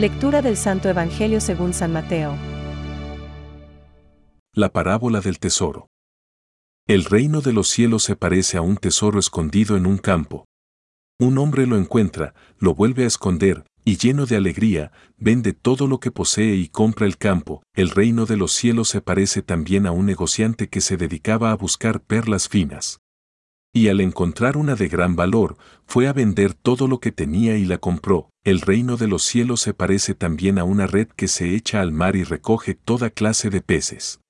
Lectura del Santo Evangelio según San Mateo. La parábola del tesoro. El reino de los cielos se parece a un tesoro escondido en un campo. Un hombre lo encuentra, lo vuelve a esconder, y lleno de alegría, vende todo lo que posee y compra el campo. El reino de los cielos se parece también a un negociante que se dedicaba a buscar perlas finas. Y al encontrar una de gran valor, fue a vender todo lo que tenía y la compró. El reino de los cielos se parece también a una red que se echa al mar y recoge toda clase de peces.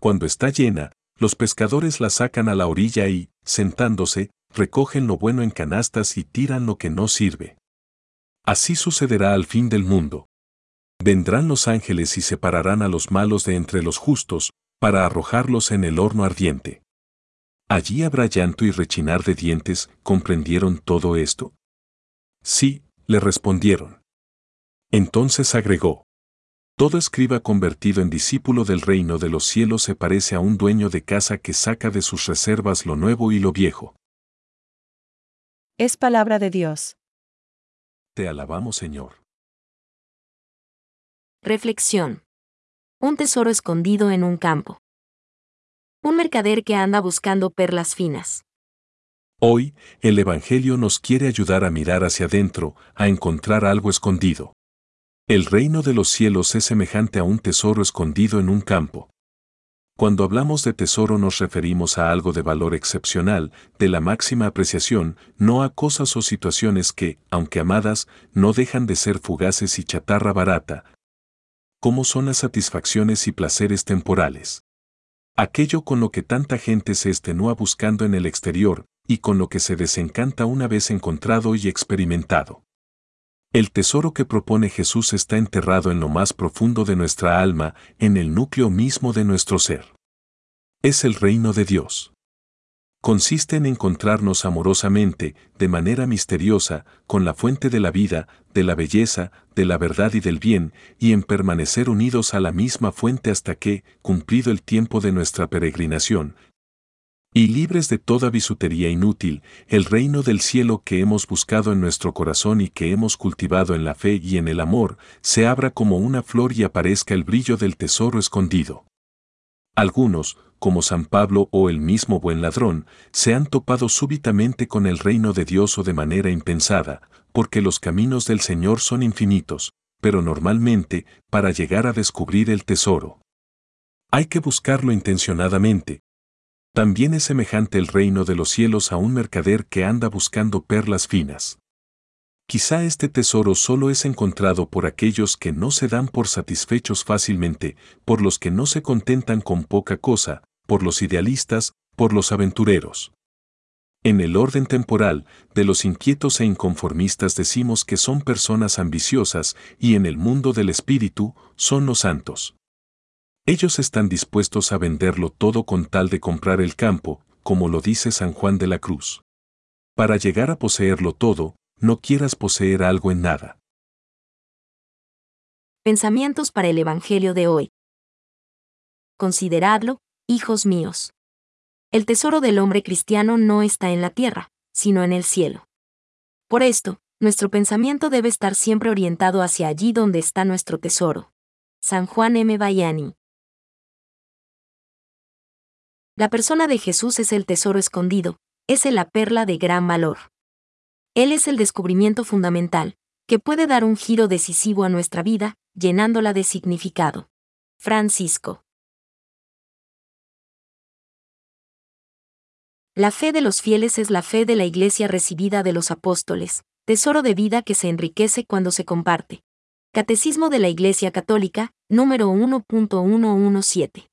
Cuando está llena, los pescadores la sacan a la orilla y, sentándose, recogen lo bueno en canastas y tiran lo que no sirve. Así sucederá al fin del mundo. Vendrán los ángeles y separarán a los malos de entre los justos, para arrojarlos en el horno ardiente. Allí habrá llanto y rechinar de dientes, ¿comprendieron todo esto? Sí, le respondieron. Entonces agregó. Todo escriba convertido en discípulo del reino de los cielos se parece a un dueño de casa que saca de sus reservas lo nuevo y lo viejo. Es palabra de Dios. Te alabamos, Señor. Reflexión. Un tesoro escondido en un campo. Un mercader que anda buscando perlas finas. Hoy, el Evangelio nos quiere ayudar a mirar hacia adentro, a encontrar algo escondido. El reino de los cielos es semejante a un tesoro escondido en un campo. Cuando hablamos de tesoro nos referimos a algo de valor excepcional, de la máxima apreciación, no a cosas o situaciones que, aunque amadas, no dejan de ser fugaces y chatarra barata, como son las satisfacciones y placeres temporales aquello con lo que tanta gente se estenúa buscando en el exterior, y con lo que se desencanta una vez encontrado y experimentado. El tesoro que propone Jesús está enterrado en lo más profundo de nuestra alma, en el núcleo mismo de nuestro ser. Es el reino de Dios consiste en encontrarnos amorosamente, de manera misteriosa, con la fuente de la vida, de la belleza, de la verdad y del bien, y en permanecer unidos a la misma fuente hasta que, cumplido el tiempo de nuestra peregrinación, y libres de toda bisutería inútil, el reino del cielo que hemos buscado en nuestro corazón y que hemos cultivado en la fe y en el amor, se abra como una flor y aparezca el brillo del tesoro escondido. Algunos, como San Pablo o el mismo buen ladrón, se han topado súbitamente con el reino de Dios o de manera impensada, porque los caminos del Señor son infinitos, pero normalmente, para llegar a descubrir el tesoro. Hay que buscarlo intencionadamente. También es semejante el reino de los cielos a un mercader que anda buscando perlas finas. Quizá este tesoro solo es encontrado por aquellos que no se dan por satisfechos fácilmente, por los que no se contentan con poca cosa, por los idealistas, por los aventureros. En el orden temporal, de los inquietos e inconformistas decimos que son personas ambiciosas y en el mundo del espíritu son los santos. Ellos están dispuestos a venderlo todo con tal de comprar el campo, como lo dice San Juan de la Cruz. Para llegar a poseerlo todo, no quieras poseer algo en nada. Pensamientos para el Evangelio de hoy. Consideradlo, hijos míos. El tesoro del hombre cristiano no está en la tierra, sino en el cielo. Por esto, nuestro pensamiento debe estar siempre orientado hacia allí donde está nuestro tesoro. San Juan M. Bayani. La persona de Jesús es el tesoro escondido, es la perla de gran valor. Él es el descubrimiento fundamental, que puede dar un giro decisivo a nuestra vida, llenándola de significado. Francisco. La fe de los fieles es la fe de la Iglesia recibida de los apóstoles, tesoro de vida que se enriquece cuando se comparte. Catecismo de la Iglesia Católica, número 1.117.